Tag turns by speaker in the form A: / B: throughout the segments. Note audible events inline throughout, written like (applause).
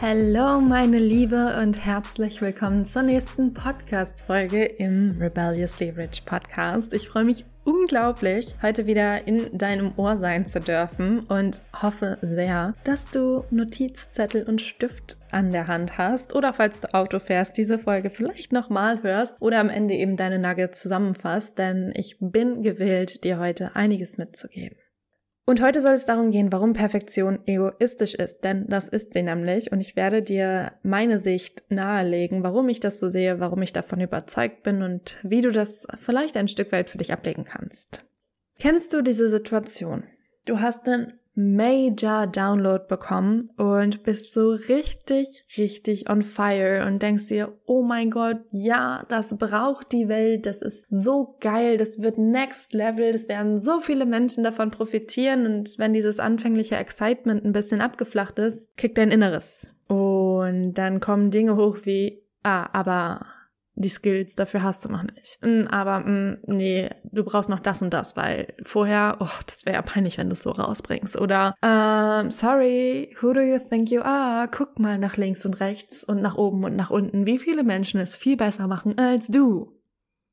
A: Hallo meine Liebe und herzlich willkommen zur nächsten Podcast-Folge im Rebelliously Rich Podcast. Ich freue mich unglaublich, heute wieder in deinem Ohr sein zu dürfen und hoffe sehr, dass du Notizzettel und Stift an der Hand hast oder falls du Auto fährst, diese Folge vielleicht nochmal hörst oder am Ende eben deine Nuggets zusammenfasst, denn ich bin gewillt, dir heute einiges mitzugeben. Und heute soll es darum gehen, warum Perfektion egoistisch ist, denn das ist sie nämlich und ich werde dir meine Sicht nahelegen, warum ich das so sehe, warum ich davon überzeugt bin und wie du das vielleicht ein Stück weit für dich ablegen kannst. Kennst du diese Situation? Du hast einen Major Download bekommen und bist so richtig, richtig on fire und denkst dir, oh mein Gott, ja, das braucht die Welt, das ist so geil, das wird next level, das werden so viele Menschen davon profitieren und wenn dieses anfängliche Excitement ein bisschen abgeflacht ist, kickt dein Inneres. Und dann kommen Dinge hoch wie, ah, aber die Skills dafür hast du noch nicht. Hm, aber mh, hm, nee, du brauchst noch das und das, weil vorher, oh, das wäre ja peinlich, wenn du es so rausbringst. Oder, ähm, sorry, who do you think you are? Guck mal nach links und rechts und nach oben und nach unten, wie viele Menschen es viel besser machen als du.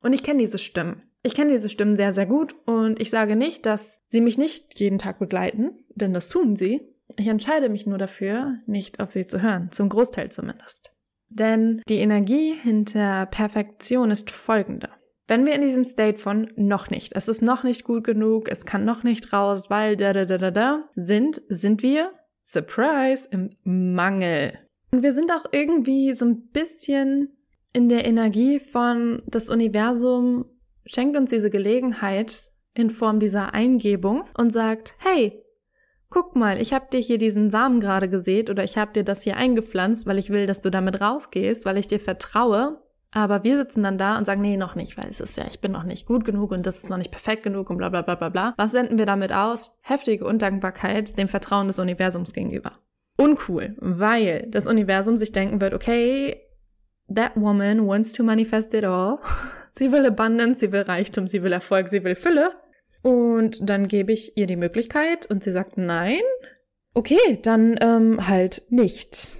A: Und ich kenne diese Stimmen. Ich kenne diese Stimmen sehr, sehr gut und ich sage nicht, dass sie mich nicht jeden Tag begleiten, denn das tun sie. Ich entscheide mich nur dafür, nicht auf sie zu hören, zum Großteil zumindest. Denn die Energie hinter Perfektion ist folgende. Wenn wir in diesem State von noch nicht, es ist noch nicht gut genug, es kann noch nicht raus, weil da da da da da sind, sind wir, surprise, im Mangel. Und wir sind auch irgendwie so ein bisschen in der Energie von das Universum schenkt uns diese Gelegenheit in Form dieser Eingebung und sagt, hey, guck mal, ich habe dir hier diesen Samen gerade gesät oder ich habe dir das hier eingepflanzt, weil ich will, dass du damit rausgehst, weil ich dir vertraue. Aber wir sitzen dann da und sagen, nee, noch nicht, weil es ist ja, ich bin noch nicht gut genug und das ist noch nicht perfekt genug und bla bla bla bla bla. Was senden wir damit aus? Heftige Undankbarkeit dem Vertrauen des Universums gegenüber. Uncool, weil das Universum sich denken wird, okay, that woman wants to manifest it all. (laughs) Sie will Abundance, sie will Reichtum, sie will Erfolg, sie will Fülle. Und dann gebe ich ihr die Möglichkeit und sie sagt nein. Okay, dann ähm, halt nicht.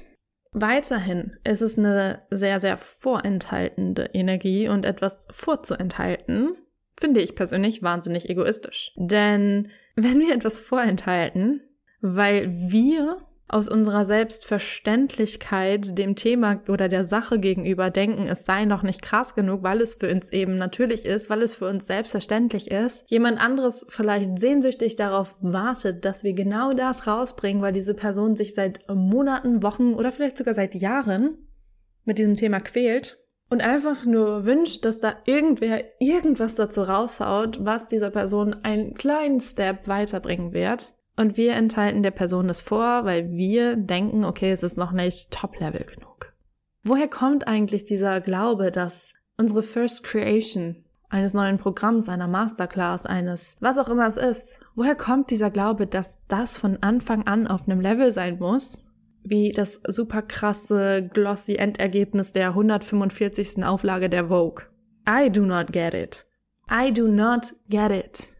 A: Weiterhin ist es eine sehr, sehr vorenthaltende Energie und etwas vorzuenthalten, finde ich persönlich wahnsinnig egoistisch. Denn wenn wir etwas vorenthalten, weil wir aus unserer Selbstverständlichkeit dem Thema oder der Sache gegenüber denken, es sei noch nicht krass genug, weil es für uns eben natürlich ist, weil es für uns selbstverständlich ist, jemand anderes vielleicht sehnsüchtig darauf wartet, dass wir genau das rausbringen, weil diese Person sich seit Monaten, Wochen oder vielleicht sogar seit Jahren mit diesem Thema quält und einfach nur wünscht, dass da irgendwer irgendwas dazu raushaut, was dieser Person einen kleinen Step weiterbringen wird, und wir enthalten der Person das vor, weil wir denken, okay, es ist noch nicht Top-Level genug. Woher kommt eigentlich dieser Glaube, dass unsere First Creation eines neuen Programms, einer Masterclass, eines, was auch immer es ist, woher kommt dieser Glaube, dass das von Anfang an auf einem Level sein muss, wie das super krasse, glossy Endergebnis der 145. Auflage der Vogue? I do not get it. I do not get it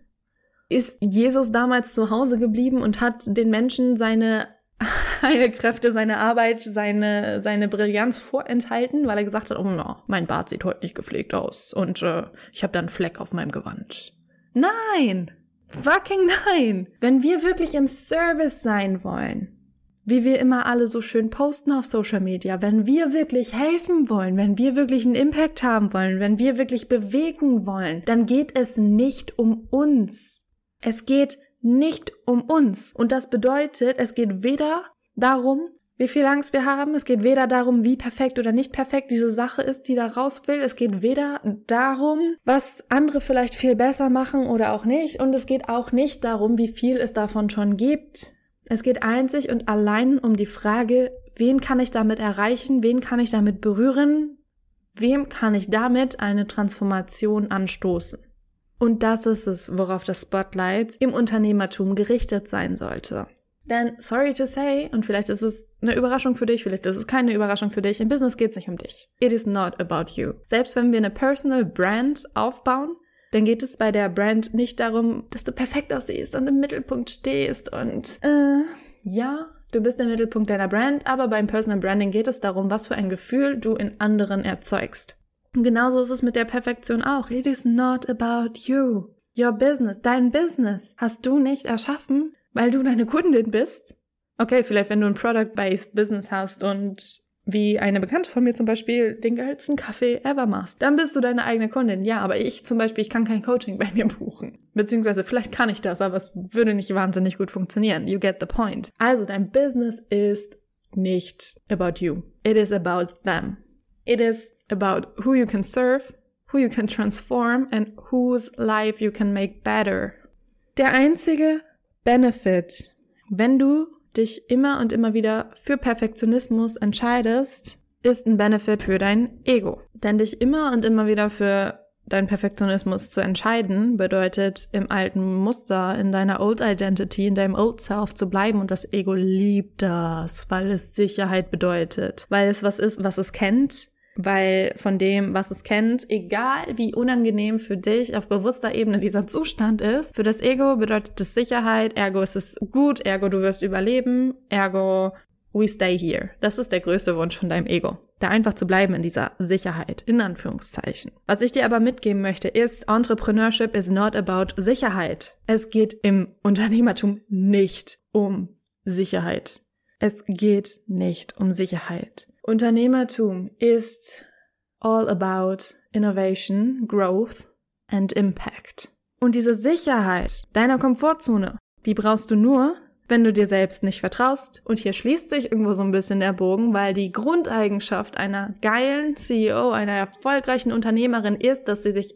A: ist Jesus damals zu Hause geblieben und hat den Menschen seine (laughs) Heilkräfte, seine Arbeit, seine, seine Brillanz vorenthalten, weil er gesagt hat, oh no, mein Bart sieht heute nicht gepflegt aus und äh, ich habe da einen Fleck auf meinem Gewand. Nein! Fucking nein! Wenn wir wirklich im Service sein wollen, wie wir immer alle so schön posten auf Social Media, wenn wir wirklich helfen wollen, wenn wir wirklich einen Impact haben wollen, wenn wir wirklich bewegen wollen, dann geht es nicht um uns. Es geht nicht um uns. Und das bedeutet, es geht weder darum, wie viel Angst wir haben. Es geht weder darum, wie perfekt oder nicht perfekt diese Sache ist, die da raus will. Es geht weder darum, was andere vielleicht viel besser machen oder auch nicht. Und es geht auch nicht darum, wie viel es davon schon gibt. Es geht einzig und allein um die Frage, wen kann ich damit erreichen, wen kann ich damit berühren, wem kann ich damit eine Transformation anstoßen. Und das ist es, worauf das Spotlight im Unternehmertum gerichtet sein sollte. Denn, sorry to say, und vielleicht ist es eine Überraschung für dich, vielleicht ist es keine Überraschung für dich, im Business geht es nicht um dich. It is not about you. Selbst wenn wir eine Personal Brand aufbauen, dann geht es bei der Brand nicht darum, dass du perfekt aussiehst und im Mittelpunkt stehst und äh, ja, du bist der Mittelpunkt deiner Brand, aber beim Personal Branding geht es darum, was für ein Gefühl du in anderen erzeugst. Und genauso ist es mit der Perfektion auch. It is not about you. Your business, dein Business hast du nicht erschaffen, weil du deine Kundin bist. Okay, vielleicht wenn du ein Product-Based Business hast und wie eine Bekannte von mir zum Beispiel den geilsten Kaffee ever machst, dann bist du deine eigene Kundin. Ja, aber ich zum Beispiel, ich kann kein Coaching bei mir buchen. Beziehungsweise vielleicht kann ich das, aber es würde nicht wahnsinnig gut funktionieren. You get the point. Also dein Business ist nicht about you. It is about them. It is about who you can serve, who you can transform and whose life you can make better. Der einzige Benefit, wenn du dich immer und immer wieder für Perfektionismus entscheidest, ist ein Benefit für dein Ego. Denn dich immer und immer wieder für deinen Perfektionismus zu entscheiden, bedeutet im alten Muster, in deiner Old Identity, in deinem Old Self zu bleiben und das Ego liebt das, weil es Sicherheit bedeutet, weil es was ist, was es kennt, weil von dem, was es kennt, egal wie unangenehm für dich auf bewusster Ebene dieser Zustand ist, für das Ego bedeutet es Sicherheit, ergo ist es gut, ergo du wirst überleben, ergo we stay here. Das ist der größte Wunsch von deinem Ego. Da einfach zu bleiben in dieser Sicherheit, in Anführungszeichen. Was ich dir aber mitgeben möchte, ist, Entrepreneurship is not about Sicherheit. Es geht im Unternehmertum nicht um Sicherheit. Es geht nicht um Sicherheit. Unternehmertum ist all about innovation, growth and impact. Und diese Sicherheit deiner Komfortzone, die brauchst du nur, wenn du dir selbst nicht vertraust. Und hier schließt sich irgendwo so ein bisschen der Bogen, weil die Grundeigenschaft einer geilen CEO, einer erfolgreichen Unternehmerin ist, dass sie sich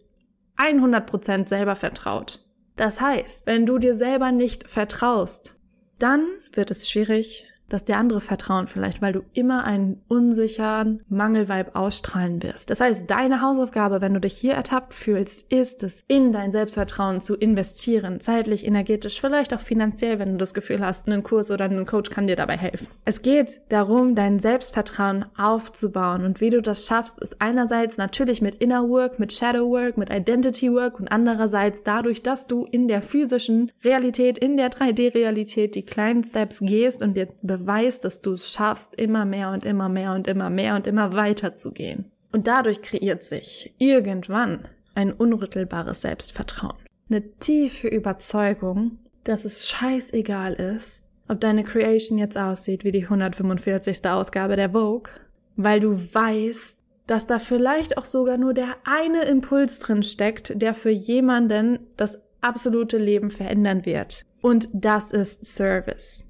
A: 100% selber vertraut. Das heißt, wenn du dir selber nicht vertraust, dann wird es schwierig, dass dir andere vertrauen vielleicht, weil du immer einen unsicheren Mangelvibe ausstrahlen wirst. Das heißt, deine Hausaufgabe, wenn du dich hier ertappt fühlst, ist es, in dein Selbstvertrauen zu investieren, zeitlich, energetisch, vielleicht auch finanziell, wenn du das Gefühl hast, ein Kurs oder ein Coach kann dir dabei helfen. Es geht darum, dein Selbstvertrauen aufzubauen und wie du das schaffst, ist einerseits natürlich mit Inner Work, mit Shadow Work, mit Identity Work und andererseits dadurch, dass du in der physischen Realität, in der 3D-Realität die kleinen Steps gehst und dir beweist, dass du es schaffst, immer mehr und immer mehr und immer mehr und immer weiter zu gehen. Und dadurch kreiert sich irgendwann ein unrüttelbares Selbstvertrauen. Eine tiefe Überzeugung, dass es scheißegal ist, ob deine Creation jetzt aussieht wie die 145. Ausgabe der Vogue, weil du weißt, dass da vielleicht auch sogar nur der eine Impuls drin steckt, der für jemanden das absolute Leben verändern wird. Und das ist Service.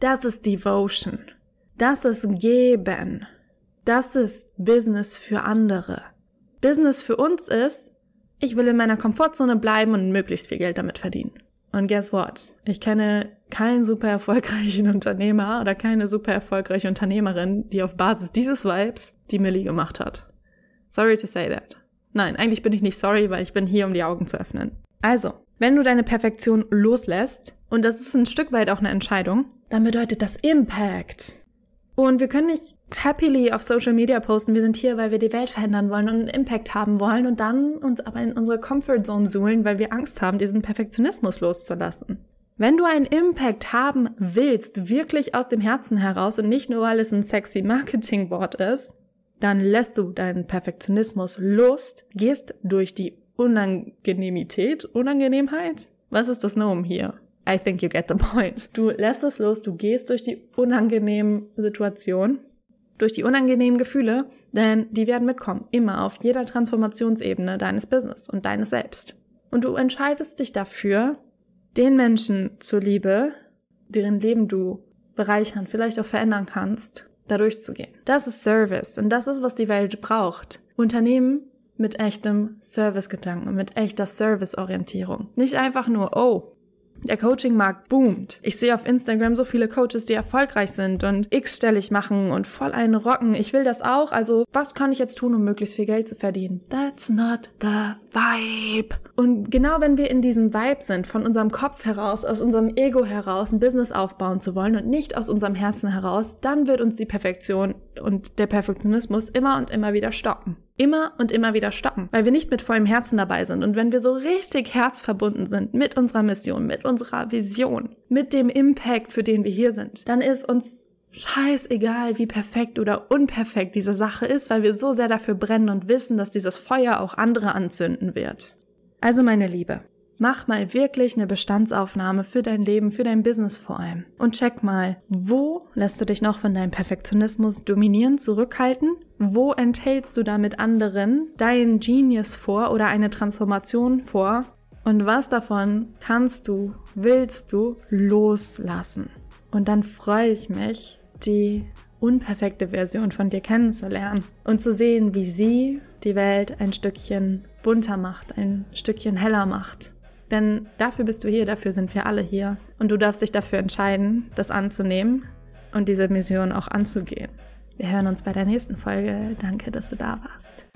A: Das ist Devotion. Das ist Geben. Das ist Business für andere. Business für uns ist, ich will in meiner Komfortzone bleiben und möglichst viel Geld damit verdienen. Und guess what? Ich kenne keinen super erfolgreichen (laughs) Unternehmer oder keine super erfolgreiche Unternehmerin, die auf Basis dieses Vibes die Millie gemacht hat. Sorry to say that. Nein, eigentlich bin ich nicht sorry, weil ich bin hier, um die Augen zu öffnen. Also, wenn du deine Perfektion loslässt, und das ist ein Stück weit auch eine Entscheidung, dann bedeutet das Impact. Und wir können nicht happily auf Social Media posten, wir sind hier, weil wir die Welt verändern wollen und einen Impact haben wollen und dann uns aber in unsere Comfort Zone suhlen, weil wir Angst haben, diesen Perfektionismus loszulassen. Wenn du einen Impact haben willst, wirklich aus dem Herzen heraus und nicht nur, weil es ein sexy Marketingwort ist, dann lässt du deinen Perfektionismus los, gehst durch die Unangenehmität, Unangenehmheit? Was ist das Nomen hier? I think you get the point. Du lässt es los, du gehst durch die unangenehmen Situationen, durch die unangenehmen Gefühle, denn die werden mitkommen, immer auf jeder Transformationsebene deines Business und deines Selbst. Und du entscheidest dich dafür, den Menschen zuliebe, deren Leben du bereichern, vielleicht auch verändern kannst, da durchzugehen. Das ist Service und das ist, was die Welt braucht. Unternehmen mit echtem Servicegedanken, mit echter Serviceorientierung. Nicht einfach nur, oh, Der Coaching-Markt boomt. Ich sehe auf Instagram so viele Coaches, die erfolgreich sind und x-stellig machen und voll einen rocken. Ich will das auch. Also, was kann ich jetzt tun, um möglichst viel Geld zu verdienen? That's not the vibe. Und genau wenn wir in diesem Vibe sind, von unserem Kopf heraus, aus unserem Ego heraus, ein Business aufbauen zu wollen und nicht aus unserem Herzen heraus, dann wird uns die Perfektion und der Perfektionismus immer und immer wieder stoppen. Immer und immer wieder stoppen, weil wir nicht mit vollem Herzen dabei sind. Und wenn wir so richtig herzverbunden sind mit unserer Mission, mit unserer Vision, mit dem Impact, für den wir hier sind, dann ist uns scheißegal, wie perfekt oder unperfekt diese Sache ist, weil wir so sehr dafür brennen und wissen, dass dieses Feuer auch andere anzünden wird. Also meine Liebe, mach mal wirklich eine Bestandsaufnahme für dein Leben, für dein Business vor allem. Und check mal, wo lässt du dich noch von deinem Perfektionismus dominieren, zurückhalten? Wo enthältst du damit anderen deinen Genius vor oder eine Transformation vor? Und was davon kannst du, willst du loslassen? Und dann freue ich mich, die unperfekte Version von dir kennenzulernen und zu sehen, wie sie die Welt ein Stückchen bunter macht, ein Stückchen heller macht. Denn dafür bist du hier, dafür sind wir alle hier. Und du darfst dich dafür entscheiden, das anzunehmen und diese Mission auch anzugehen. Wir hören uns bei der nächsten Folge. Danke, dass du da warst.